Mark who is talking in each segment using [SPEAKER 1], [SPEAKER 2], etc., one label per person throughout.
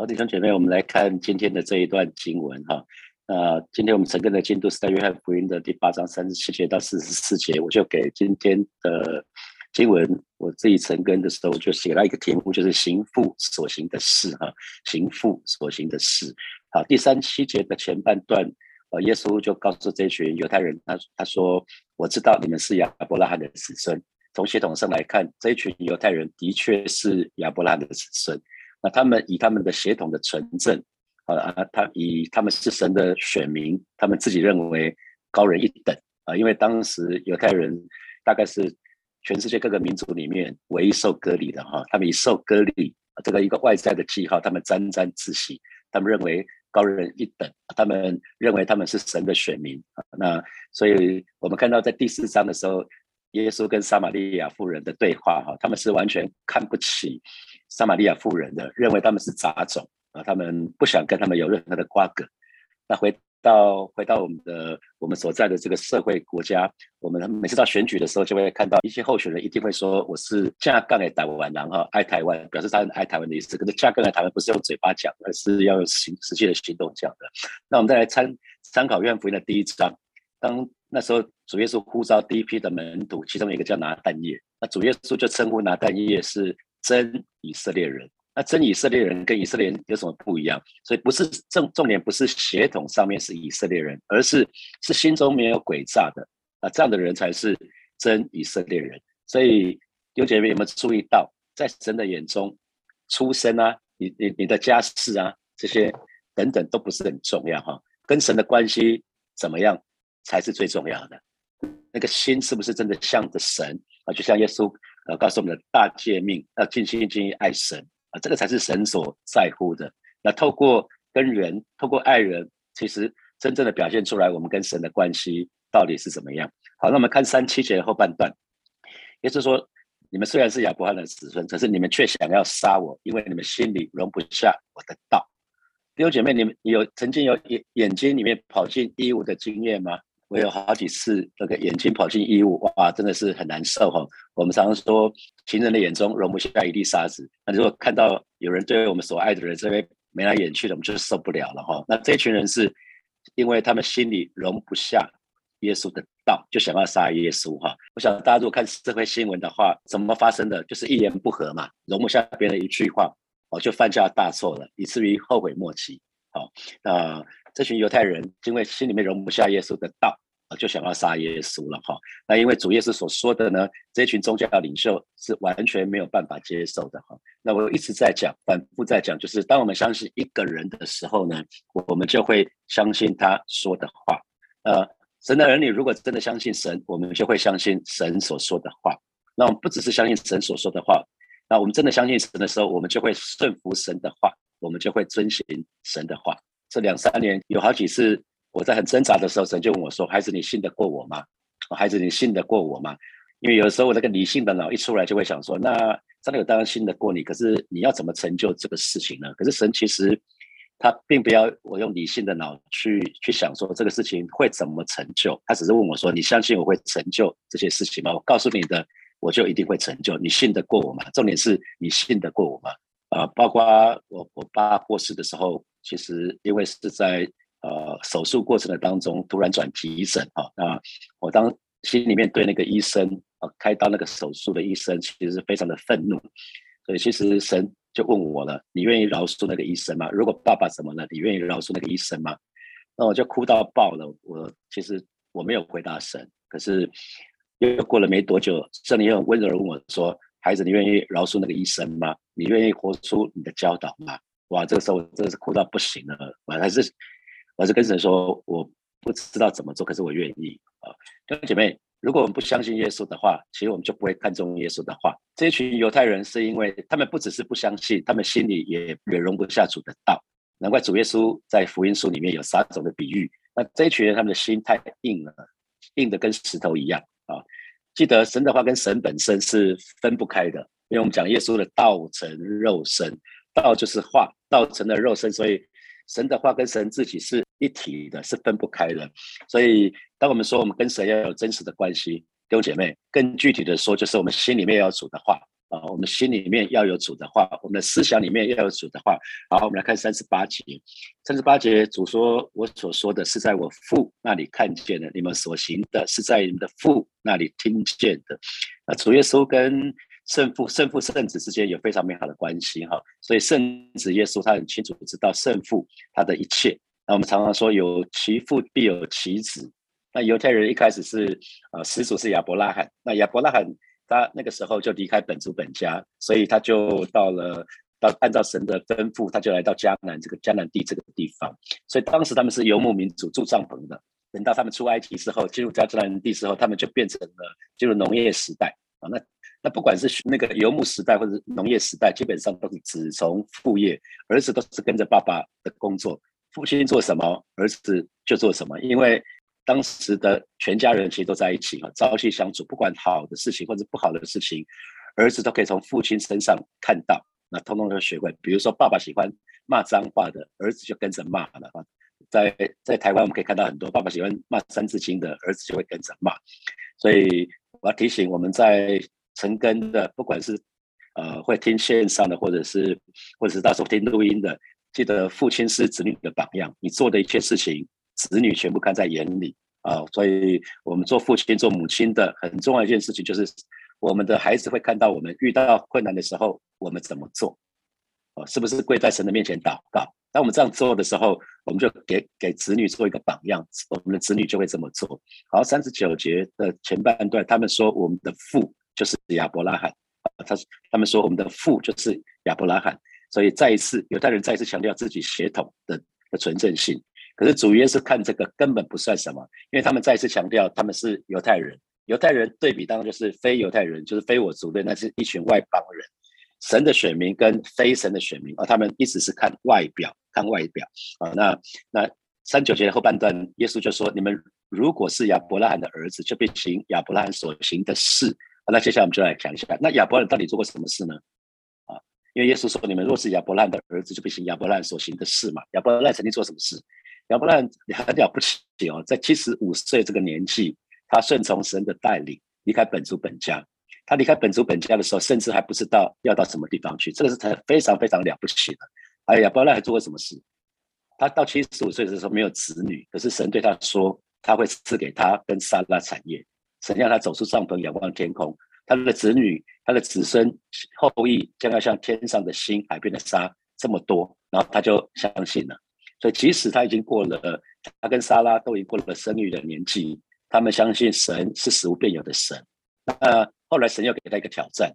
[SPEAKER 1] 好，弟兄姐妹，我们来看今天的这一段经文哈。那今天我们整个的进度是在约翰福音的第八章三十七节到四十四节，我就给今天的经文我自己成根的时候，我就写了一个题目，就是行父所行的事哈，行父所行的事。好，第三七节的前半段，呃，耶稣就告诉这群犹太人，他他说：“我知道你们是亚伯拉罕的子孙。从血统上来看，这群犹太人的确是亚伯拉罕的子孙。那他们以他们的血统的纯正。”啊啊！他以他们是神的选民，他们自己认为高人一等啊，因为当时犹太人大概是全世界各个民族里面唯一受割礼的哈，他们以受割礼这个一个外在的记号，他们沾沾自喜，他们认为高人一等，他们认为他们是神的选民啊。那所以我们看到在第四章的时候，耶稣跟撒玛利亚妇人的对话哈，他们是完全看不起撒玛利亚妇人的，认为他们是杂种。啊，他们不想跟他们有任何的瓜葛。那回到回到我们的我们所在的这个社会国家，我们每次到选举的时候，就会看到一些候选人一定会说我是架杠的台湾人哈，爱台湾，表示他很爱台湾的意思。可是架杠的台湾不是用嘴巴讲，而是要用行实际的行动讲的。那我们再来参参考约翰福音的第一章，当那时候主耶稣呼召第一批的门徒，其中一个叫拿但业，那主耶稣就称呼拿但业是真以色列人。那真以色列人跟以色列人有什么不一样？所以不是重重点不是血统上面是以色列人，而是是心中没有诡诈的啊，这样的人才是真以色列人。所以弟兄姐妹有没有注意到，在神的眼中，出身啊，你你你的家世啊，这些等等都不是很重要哈，跟神的关系怎么样才是最重要的。那个心是不是真的向着神啊？就像耶稣呃告诉我们的大诫命，要尽心尽意爱神。啊，这个才是神所在乎的。那透过跟人，透过爱人，其实真正的表现出来，我们跟神的关系到底是怎么样？好，那我们看三七节的后半段，也就是说，你们虽然是亚伯拉罕的子孙，可是你们却想要杀我，因为你们心里容不下我的道。弟兄姐妹，你们有曾经有眼眼睛里面跑进衣物的经验吗？我有好几次那个眼睛跑进衣物，哇，真的是很难受哈。我们常常说，情人的眼中容不下一粒沙子。那如果看到有人对我们所爱的人这边眉来眼去的，我们就受不了了哈。那这群人是因为他们心里容不下耶稣的道，就想要杀耶稣哈。我想大家如果看社会新闻的话，怎么发生的？就是一言不合嘛，容不下别人一句话，哦，就犯下大错了，以至于后悔莫及。好，那。这群犹太人因为心里面容不下耶稣的道，就想要杀耶稣了哈。那因为主耶稣所说的呢，这群宗教领袖是完全没有办法接受的哈。那我一直在讲，反复在讲，就是当我们相信一个人的时候呢，我们就会相信他说的话。呃，神的儿女如果真的相信神，我们就会相信神所说的话。那我们不只是相信神所说的话，那我们真的相信神的时候，我们就会顺服神的话，我们就会遵循神的话。这两三年有好几次，我在很挣扎的时候，神就问我说：“孩子，你信得过我吗？孩子，你信得过我吗？”因为有时候我那个理性的脑一出来，就会想说：“那真的有当然信得过你，可是你要怎么成就这个事情呢？”可是神其实他并不要我用理性的脑去去想说这个事情会怎么成就，他只是问我说：“你相信我会成就这些事情吗？”我告诉你的，我就一定会成就。你信得过我吗？重点是你信得过我吗？啊，包括我我爸过世的时候。其实因为是在呃手术过程的当中突然转急诊啊，那我当心里面对那个医生啊开刀那个手术的医生其实是非常的愤怒，所以其实神就问我了，你愿意饶恕那个医生吗？如果爸爸怎么了，你愿意饶恕那个医生吗？那我就哭到爆了。我其实我没有回答神，可是又过了没多久，圣灵又很温柔的问我说：“孩子，你愿意饶恕那个医生吗？你愿意活出你的教导吗？”哇，这个时候真的是哭到不行了。我还是，我还是跟神说，我不知道怎么做，可是我愿意啊。弟兄姐妹，如果我们不相信耶稣的话，其实我们就不会看重耶稣的话。这群犹太人是因为他们不只是不相信，他们心里也也容不下主的道。难怪主耶稣在福音书里面有三种的比喻。那这一群人他们的心太硬了，硬的跟石头一样啊。记得神的话跟神本身是分不开的，因为我们讲耶稣的道成肉身。道就是话，道成了肉身，所以神的话跟神自己是一体的，是分不开的。所以，当我们说我们跟神要有真实的关系，弟兄姐妹，更具体的说，就是我们心里面要主的话，啊，我们心里面要有主的话，我们的思想里面要有主的话。好，我们来看三十八节。三十八节主说：“我所说的是在我父那里看见的，你们所行的是在你们的父那里听见的。”那主耶稣跟圣父、圣父、圣子之间有非常美好的关系哈。所以圣子耶稣他很清楚知道圣父他的一切。那我们常常说有其父必有其子。那犹太人一开始是呃始祖是亚伯拉罕，那亚伯拉罕。他那个时候就离开本族本家，所以他就到了到按照神的吩咐，他就来到迦南这个迦南地这个地方。所以当时他们是游牧民族，住帐篷的。等到他们出埃及之后，进入迦南地之后，他们就变成了进入农业时代啊。那那不管是那个游牧时代或者农业时代，基本上都是子从父业，儿子都是跟着爸爸的工作，父亲做什么，儿子就做什么，因为。当时的全家人其实都在一起啊，朝夕相处，不管好的事情或者不好的事情，儿子都可以从父亲身上看到，那通通都学会。比如说，爸爸喜欢骂脏话的，儿子就跟着骂了啊。在在台湾，我们可以看到很多爸爸喜欢骂《三字经》的，儿子就会跟着骂。所以我要提醒我们在成根的，不管是呃会听线上的，或者是或者是到时候听录音的，记得父亲是子女的榜样，你做的一切事情。子女全部看在眼里啊，所以我们做父亲、做母亲的很重要一件事情，就是我们的孩子会看到我们遇到困难的时候，我们怎么做，哦，是不是跪在神的面前祷告？当我们这样做的时候，我们就给给子女做一个榜样，我们的子女就会这么做。好，三十九节的前半段，他们说我们的父就是亚伯拉罕啊，他他们说我们的父就是亚伯拉罕，所以再一次犹太人再一次强调自己血统的的纯正性。可是主耶稣看这个根本不算什么，因为他们再次强调他们是犹太人。犹太人对比当中就是非犹太人，就是非我族类，那是一群外邦人。神的选民跟非神的选民啊，他们一直是看外表，看外表啊。那那三九节的后半段，耶稣就说：“你们如果是亚伯拉罕的儿子，就必行亚伯拉罕所行的事。”啊那接下来我们就来讲一下，那亚伯拉罕到底做过什么事呢？啊，因为耶稣说：“你们若是亚伯拉罕的儿子，就必行亚伯拉罕所行的事嘛。”亚伯拉罕曾经做什么事？亚伯拉罕很了不起哦，在七十五岁这个年纪，他顺从神的带领，离开本族本家。他离开本族本家的时候，甚至还不知道要到什么地方去，这个是他非常非常了不起的。哎，亚伯拉罕还做过什么事？他到七十五岁的时候没有子女，可是神对他说，他会赐给他跟撒拉产业。神让他走出帐篷，仰望天空，他的子女、他的子孙后裔将要像天上的星、海边的沙这么多，然后他就相信了。所以，即使他已经过了，他跟莎拉都已经过了生育的年纪，他们相信神是死无变有的神。那后来神又给他一个挑战，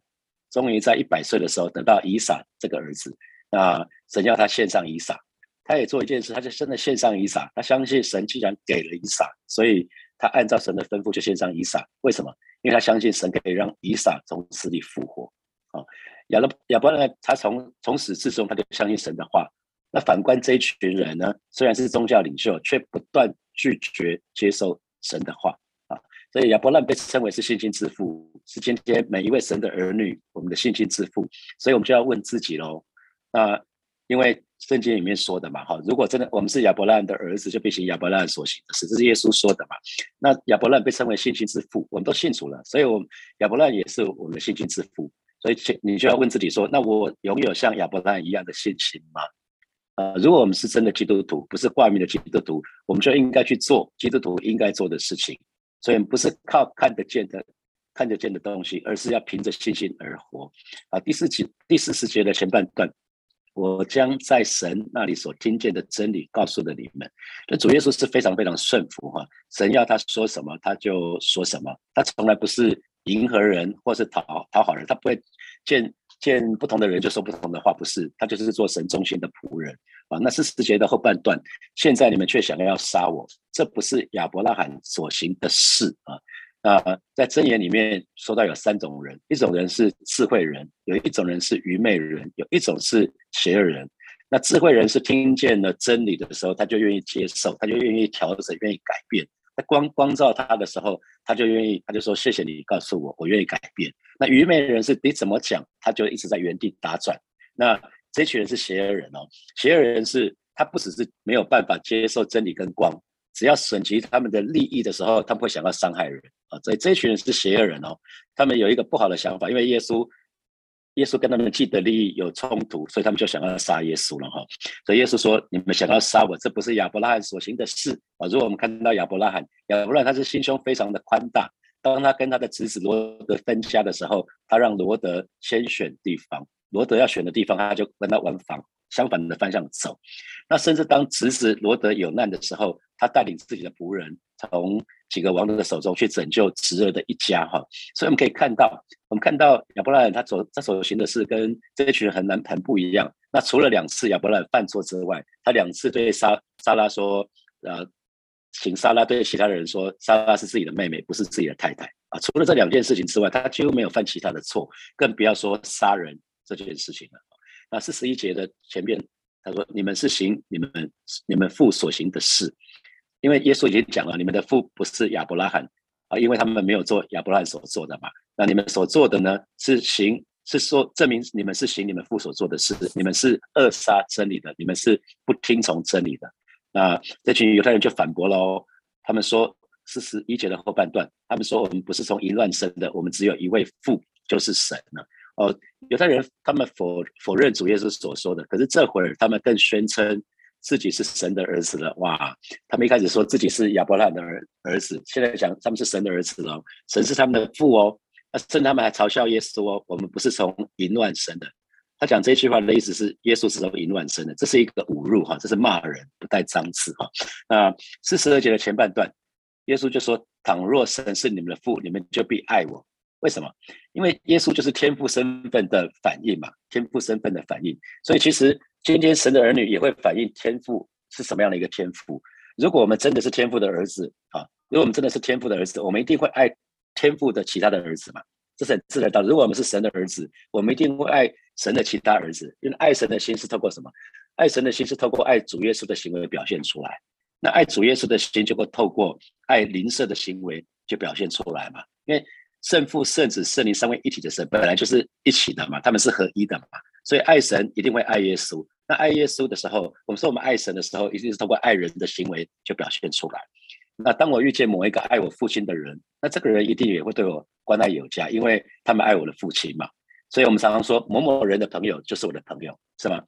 [SPEAKER 1] 终于在一百岁的时候得到以撒这个儿子。那神要他献上以撒，他也做一件事，他就真的献上以撒。他相信神既然给了以撒，所以他按照神的吩咐就献上以撒。为什么？因为他相信神可以让以撒从死里复活。啊，亚伯亚伯拉他从从始至终他就相信神的话。那反观这一群人呢，虽然是宗教领袖，却不断拒绝接受神的话啊。所以亚伯兰被称为是信心之父，是今天每一位神的儿女我们的信心之父。所以我们就要问自己喽。那因为圣经里面说的嘛，哈，如果真的我们是亚伯兰的儿子，就必行亚伯兰所行的事，这是耶稣说的嘛。那亚伯兰被称为信心之父，我们都信主了，所以我们亚伯兰也是我们的信心之父。所以你就要问自己说，那我拥有像亚伯兰一样的信心吗？啊，如果我们是真的基督徒，不是挂名的基督徒，我们就应该去做基督徒应该做的事情。所以不是靠看得见的、看得见的东西，而是要凭着信心而活。啊，第四节、第四十节的前半段，我将在神那里所听见的真理告诉了你们。那主耶稣是非常非常顺服哈，神要他说什么他就说什么，他从来不是迎合人或是讨讨好人，他不会见。见不同的人就说不同的话，不是他就是做神中心的仆人啊。那是十节的后半段，现在你们却想要杀我，这不是亚伯拉罕所行的事啊。那在箴言里面说到有三种人，一种人是智慧人，有一种人是愚昧人，有一种是邪恶人。那智慧人是听见了真理的时候，他就愿意接受，他就愿意调整，愿意改变。他光光照他的时候，他就愿意，他就说：“谢谢你告诉我，我愿意改变。”那愚昧人是你怎么讲，他就一直在原地打转。那这群人是邪恶人哦，邪恶人是他不只是没有办法接受真理跟光，只要损及他们的利益的时候，他不会想要伤害人啊。所以这群人是邪恶人哦，他们有一个不好的想法，因为耶稣耶稣跟他们既得利益有冲突，所以他们就想要杀耶稣了哈。所以耶稣说：“你们想要杀我，这不是亚伯拉罕所行的事啊！”如果我们看到亚伯拉罕，亚伯拉罕他是心胸非常的宽大。当他跟他的侄子罗德分家的时候，他让罗德先选地方，罗德要选的地方，他就跟他往反相反的方向走。那甚至当侄子罗德有难的时候，他带领自己的仆人从几个王的手中去拯救侄儿的一家哈。所以我们可以看到，我们看到亚伯拉罕他所他所行的事跟这一群人很难很不一样。那除了两次亚伯拉罕犯错之外，他两次对莎莎拉说，呃，请莎拉对其他的人说，莎拉是自己的妹妹，不是自己的太太啊。除了这两件事情之外，他几乎没有犯其他的错，更不要说杀人这件事情了。那四十一节的前面。他说：“你们是行你们你们父所行的事，因为耶稣已经讲了，你们的父不是亚伯拉罕啊，因为他们没有做亚伯拉罕所做的嘛。那你们所做的呢，是行是说证明你们是行你们父所做的事，你们是扼杀真理的，你们是不听从真理的。那这群犹太人就反驳了哦，他们说四十一节的后半段，他们说我们不是从淫乱生的，我们只有一位父，就是神了。”哦，犹太人他们否否认主耶稣所说的，可是这会儿他们更宣称自己是神的儿子了。哇，他们一开始说自己是亚伯拉罕的儿儿子，现在讲他们是神的儿子了，神是他们的父哦。那甚至他们还嘲笑耶稣哦，我们不是从淫乱生的。他讲这句话的意思是耶稣是从淫乱生的，这是一个侮辱哈，这是骂人，不带脏字哈。那四十二节的前半段，耶稣就说：倘若神是你们的父，你们就必爱我。为什么？因为耶稣就是天赋身份的反应嘛，天赋身份的反应。所以其实今天神的儿女也会反映天赋是什么样的一个天赋。如果我们真的是天赋的儿子啊，如果我们真的是天赋的儿子，我们一定会爱天赋的其他的儿子嘛，这是很自然的。如果我们是神的儿子，我们一定会爱神的其他儿子，因为爱神的心是透过什么？爱神的心是透过爱主耶稣的行为表现出来。那爱主耶稣的心就会透过爱邻舍的行为就表现出来嘛，因为。圣父、圣子、圣灵三位一体的神本来就是一起的嘛，他们是合一的嘛，所以爱神一定会爱耶稣。那爱耶稣的时候，我们说我们爱神的时候，一定是通过爱人的行为就表现出来。那当我遇见某一个爱我父亲的人，那这个人一定也会对我关爱有加，因为他们爱我的父亲嘛。所以我们常常说某某人的朋友就是我的朋友，是吗？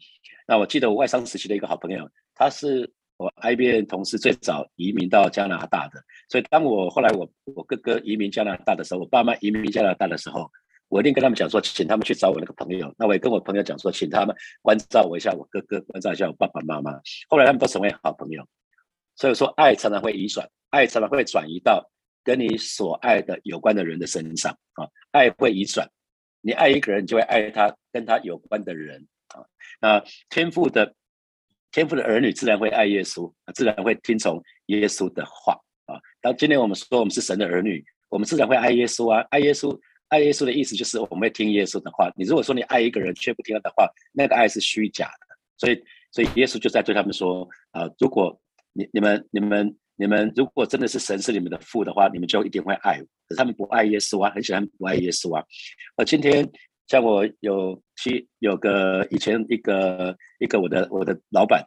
[SPEAKER 1] 那我记得我外商时期的一个好朋友，他是。我 IBM 同事最早移民到加拿大的，所以当我后来我我哥哥移民加拿大的时候，我爸妈移民加拿大的时候，我一定跟他们讲说，请他们去找我那个朋友。那我也跟我朋友讲说，请他们关照我一下，我哥哥关照一下我爸爸妈妈。后来他们都成为好朋友。所以说，爱常常会移转，爱常常会转移到跟你所爱的有关的人的身上啊，爱会移转。你爱一个人，就会爱他跟他有关的人啊。那天赋的。天赋的儿女自然会爱耶稣，自然会听从耶稣的话啊。当今天我们说我们是神的儿女，我们自然会爱耶稣啊。爱耶稣，爱耶稣的意思就是我们会听耶稣的话。你如果说你爱一个人却不听他的话，那个爱是虚假的。所以，所以耶稣就在对他们说啊：如果你、你们、你们、你们，如果真的是神是你们的父的话，你们就一定会爱。可是他们不爱耶稣啊，很喜欢不爱耶稣啊。而今天。像我有去有个以前一个一个我的我的老板，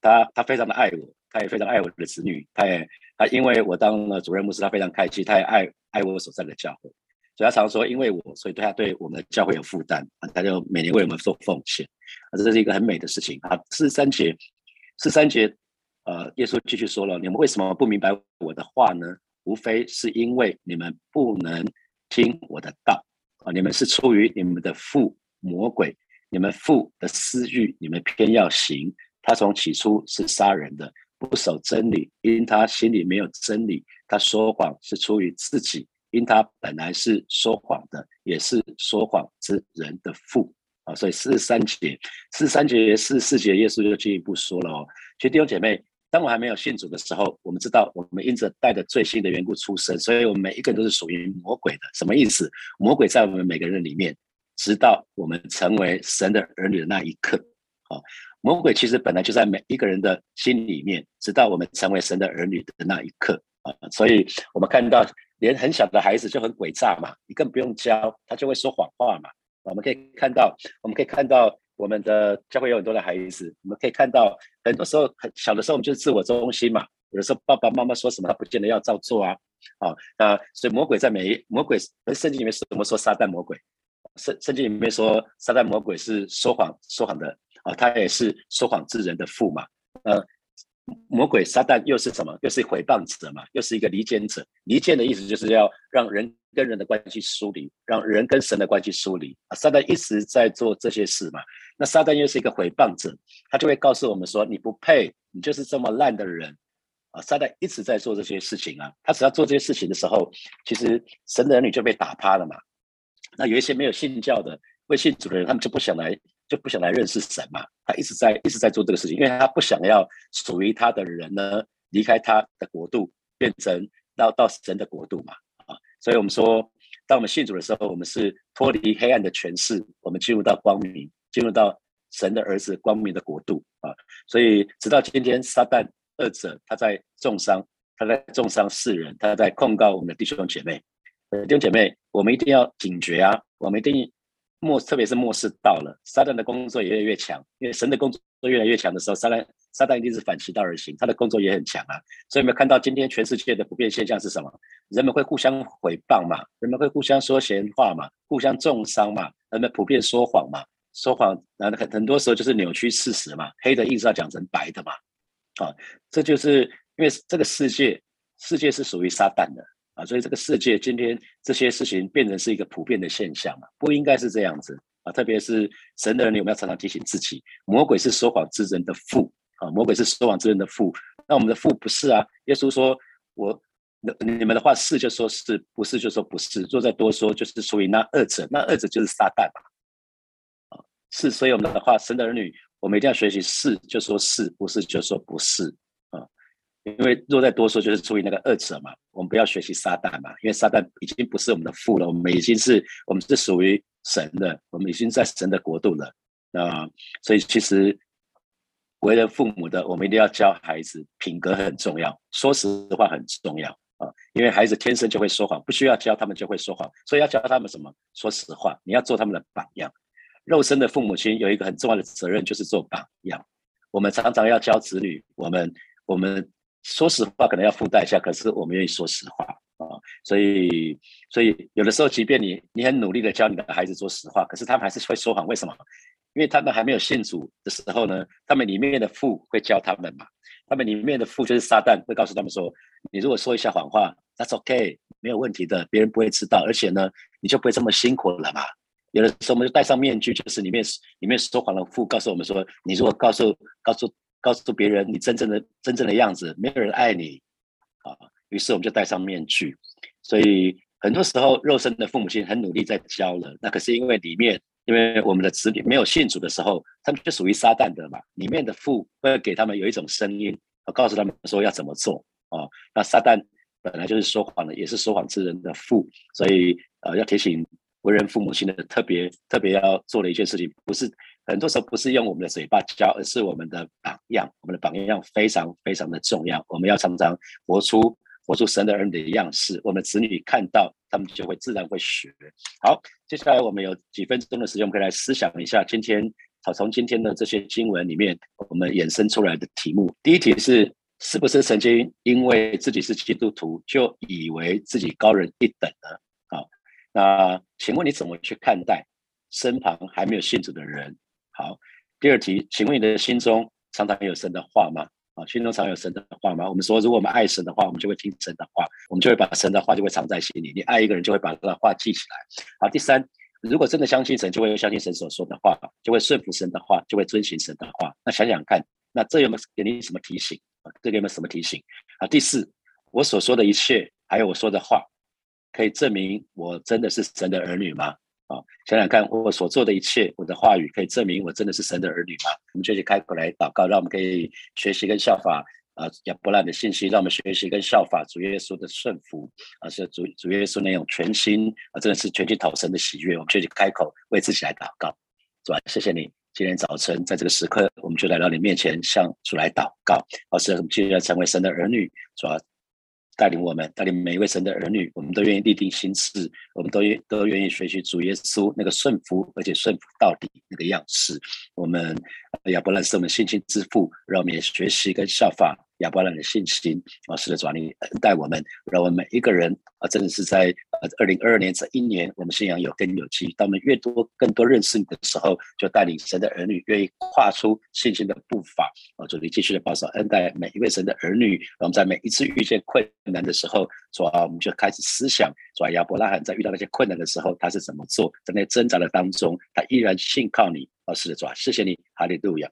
[SPEAKER 1] 他他非常的爱我，他也非常爱我的子女，他也他因为我当了主任牧师，他非常开心，他也爱爱我所在的教会，所以他常说因为我，所以对他对我们的教会有负担，他就每年为我们做奉献啊，这是一个很美的事情啊。四三节，四三节，呃，耶稣继续说了，你们为什么不明白我的话呢？无非是因为你们不能听我的道。啊！你们是出于你们的父魔鬼，你们父的私欲，你们偏要行。他从起初是杀人的，不守真理，因他心里没有真理。他说谎是出于自己，因他本来是说谎的，也是说谎之人的父。啊！所以四十三节、四十三节、四十四节，耶稣就进一步说了哦。其实弟兄姐妹。当我还没有信主的时候，我们知道我们因着带着罪性的缘故出生，所以我们每一个人都是属于魔鬼的。什么意思？魔鬼在我们每个人里面，直到我们成为神的儿女的那一刻。好，魔鬼其实本来就在每一个人的心里面，直到我们成为神的儿女的那一刻啊。所以我们看到，连很小的孩子就很诡诈嘛，你更不用教，他就会说谎话嘛。我们可以看到，我们可以看到。我们的教会有很多的孩子，我们可以看到，很多时候很小的时候，我们就是自我中心嘛。有的时候爸爸妈妈说什么，他不见得要照做啊。啊，那所以魔鬼在每一魔鬼，圣经里面怎么说撒旦魔鬼？圣圣经里面说，撒旦魔鬼是说谎说谎的啊，他也是说谎之人的父嘛。呃，魔鬼撒旦又是什么？又是毁谤者嘛，又是一个离间者。离间的意思就是要让人跟人的关系疏离，让人跟神的关系疏离啊。撒旦一直在做这些事嘛。那撒旦又是一个毁谤者，他就会告诉我们说：“你不配，你就是这么烂的人。”啊，撒旦一直在做这些事情啊。他只要做这些事情的时候，其实神的儿女就被打趴了嘛。那有一些没有信教的未信主的人，他们就不想来，就不想来认识神嘛。他一直在一直在做这个事情，因为他不想要属于他的人呢离开他的国度，变成到到神的国度嘛。啊，所以我们说，当我们信主的时候，我们是脱离黑暗的权势，我们进入到光明。进入到神的儿子光明的国度啊，所以直到今天，撒旦二者他在重伤，他在重伤世人，他在控告我们的弟兄姐妹。弟兄姐妹，我们一定要警觉啊！我们一定末，特别是末世到了，撒旦的工作也越来越强，因为神的工作越来越强的时候，撒旦撒旦一定是反其道而行，他的工作也很强啊。所以，我们看到今天全世界的普遍现象是什么？人们会互相诽谤嘛？人们会互相说闲话嘛？互相重伤嘛？人们普遍说谎嘛？说谎，那很很多时候就是扭曲事实嘛，黑的硬是要讲成白的嘛，啊，这就是因为这个世界，世界是属于撒旦的啊，所以这个世界今天这些事情变成是一个普遍的现象嘛，不应该是这样子啊，特别是神的儿女，我们要常常提醒自己，魔鬼是说谎之人的父啊，魔鬼是说谎之人的父，那我们的父不是啊，耶稣说，我你们的话是就说是不是就说不是，若再多说就是属于那二者，那二者就是撒旦嘛。是，所以我们的话，神的儿女，我们一定要学习是就说是不是就说不是啊，因为若再多说，就是出于那个二者嘛。我们不要学习撒旦嘛，因为撒旦已经不是我们的父了，我们已经是我们是属于神的，我们已经在神的国度了啊。所以其实为人父母的，我们一定要教孩子品格很重要，说实话很重要啊，因为孩子天生就会说谎，不需要教他们就会说谎，所以要教他们什么？说实话，你要做他们的榜样。肉身的父母亲有一个很重要的责任，就是做榜样。我们常常要教子女，我们我们说实话可能要附带一下，可是我们愿意说实话啊。所以所以有的时候，即便你你很努力的教你的孩子说实话，可是他们还是会说谎。为什么？因为他们还没有信主的时候呢，他们里面的父会教他们嘛。他们里面的父就是撒旦，会告诉他们说：你如果说一下谎话，That's OK，没有问题的，别人不会知道，而且呢，你就不会这么辛苦了嘛。有的时候我们就戴上面具，就是里面里面说谎的父告诉我们说：“你如果告诉告诉告诉别人你真正的真正的样子，没有人爱你。”啊，于是我们就戴上面具。所以很多时候肉身的父母亲很努力在教了，那可是因为里面因为我们的子女没有信主的时候，他们就属于撒旦的嘛。里面的父会给他们有一种声音，告诉他们说要怎么做啊。那撒旦本来就是说谎的，也是说谎之人的父，所以呃要提醒。为人父母亲的特别特别要做的一件事情，不是很多时候不是用我们的嘴巴教，而是我们的榜样。我们的榜样非常非常的重要，我们要常常活出活出神的儿女的样式。我们子女看到，他们就会自然会学。好，接下来我们有几分钟的时间，我们可以来思想一下今天好从今天的这些经文里面，我们衍生出来的题目。第一题是：是不是曾经因为自己是基督徒，就以为自己高人一等呢？好那请问你怎么去看待身旁还没有信主的人？好，第二题，请问你的心中常常有神的话吗？啊，心中常有神的话吗？我们说，如果我们爱神的话，我们就会听神的话，我们就会把神的话就会藏在心里。你爱一个人，就会把他的话记起来。好，第三，如果真的相信神，就会相信神所说的话，就会顺服神的话，就会遵循神的话。那想想看，那这有没有给你什么提醒？啊，这个有没有什么提醒？啊，第四，我所说的一切，还有我说的话。可以证明我真的是神的儿女吗？啊，想想看，我所做的一切，我的话语可以证明我真的是神的儿女吗？我们就去开口来祷告，让我们可以学习跟效法啊亚伯兰的信息，让我们学习跟效法主耶稣的顺服啊，是主主耶稣那种全心啊，真的是全心讨神的喜悦。我们就去开口为自己来祷告，是吧？谢谢你，今天早晨在这个时刻，我们就来到你面前，向主来祷告。老师，我们就要成为神的儿女，主要。带领我们，带领每一位神的儿女，我们都愿意立定心志，我们都愿都愿意学习主耶稣那个顺服，而且顺服到底那个样式。我们亚伯兰是我们信心之父，让我们也学习跟效法亚伯拉罕的信心啊，是的，主，你恩待我们，让我们每一个人啊，真的是在呃二零二二年这一年，我们信仰有根有基。当我们越多、更多认识你的时候，就带领神的儿女愿意跨出信心的步伐啊！主，你继续的保守恩待每一位神的儿女。我们在每一次遇见困难的时候，主啊，我们就开始思想，主啊，亚伯拉罕在遇到那些困难的时候，他是怎么做？在那挣扎的当中，他依然信靠你。啊，是的，主啊，谢谢你，哈利路亚！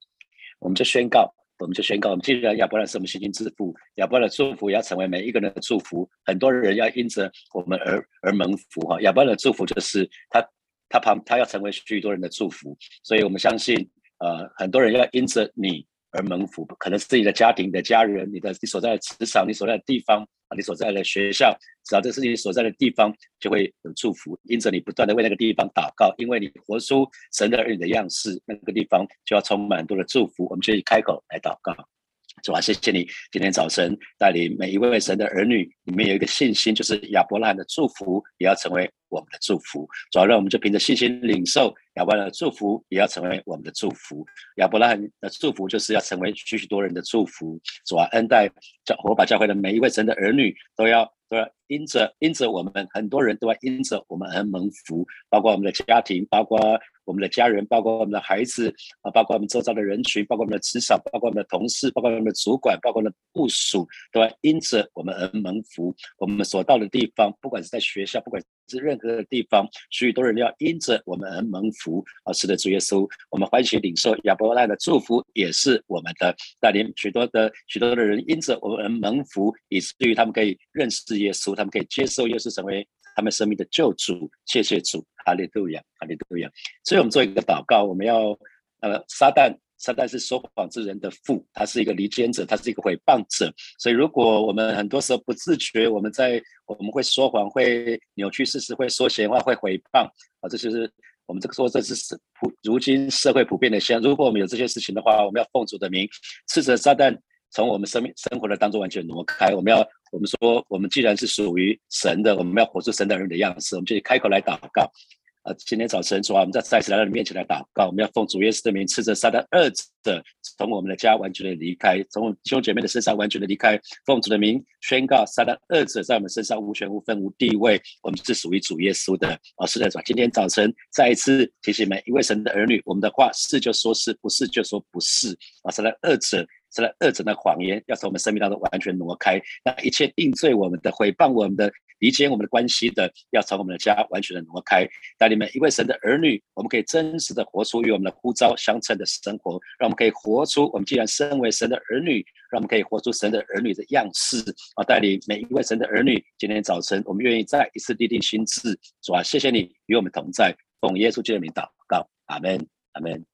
[SPEAKER 1] 我们就宣告。我们就宣告，我们既然亚伯拉是我们信心之父，亚伯拉的祝福也要成为每一个人的祝福。很多人要因着我们而而蒙福哈。亚伯拉的祝福就是他他旁他要成为许多人的祝福，所以我们相信呃很多人要因着你。而蒙福，可能是自己的家庭、的家人、你的你所在的职场、你所在的地方、你所在的学校，只要这是你所在的地方，就会有祝福。因着你不断的为那个地方祷告，因为你活出神的儿女的样式，那个地方就要充满很多的祝福。我们就以开口来祷告。主啊，谢谢你今天早晨带领每一位神的儿女，你们有一个信心，就是亚伯拉罕的祝福也要成为我们的祝福。主要让我们就凭着信心领受亚伯拉罕的祝福，也要成为我们的祝福。亚伯拉罕的祝福就是要成为许许多人的祝福。主啊，恩待教火把教会的每一位神的儿女，都要都要因着因着我们很多人都要因着我们而蒙福，包括我们的家庭，包括。我们的家人，包括我们的孩子啊，包括我们周遭的人群，包括我们的职场，包括我们的同事，包括我们的主管，包括我们的部属，都要因着我们而蒙福。我们所到的地方，不管是在学校，不管是任何的地方，许多人要因着我们而蒙福。啊，是的，主耶稣，我们欢喜领受亚伯拉罕的祝福，也是我们的带领许多的许多的人因着我们而蒙福，以至于他们可以认识耶稣，他们可以接受耶稣成为。他们生命的救主，谢谢主，哈利路亚，哈利路亚。所以，我们做一个祷告，我们要，呃，撒旦，撒旦是说谎之人的父，他是一个离间者，他是一个毁谤者。所以，如果我们很多时候不自觉，我们在我们会说谎，会扭曲事实，会说闲话，会毁谤啊，这就是我们这个说，这是普如今社会普遍的现象。如果我们有这些事情的话，我们要奉主的名，斥责撒旦。从我们生命生活的当中完全挪开，我们要我们说，我们既然是属于神的，我们要活出神的人的样子，我们就开口来祷告。啊，今天早晨主啊，我们在再次来到你面前来祷告，我们要奉主耶稣的名，斥责撒旦二者从我们的家完全的离开，从弟兄姐妹的身上完全的离开。奉主的名宣告，撒旦二者在我们身上无权无分无地位，我们是属于主耶稣的。啊，是的，主，今天早晨再一次提醒每一位神的儿女，我们的话是就说是不是就说不是。啊，撒旦二者。是来二者的谎言，要从我们生命当中完全挪开；那一切定罪我们的、诽谤我们的、理解我们的关系的，要从我们的家完全的挪开。带领们一位神的儿女，我们可以真实的活出与我们的呼召相称的生活，让我们可以活出我们既然身为神的儿女，让我们可以活出神的儿女的样式啊！带领每一位神的儿女，今天早晨我们愿意再一次立定心智，主啊，谢谢你与我们同在，奉耶稣基督的名祷告，阿门，阿门。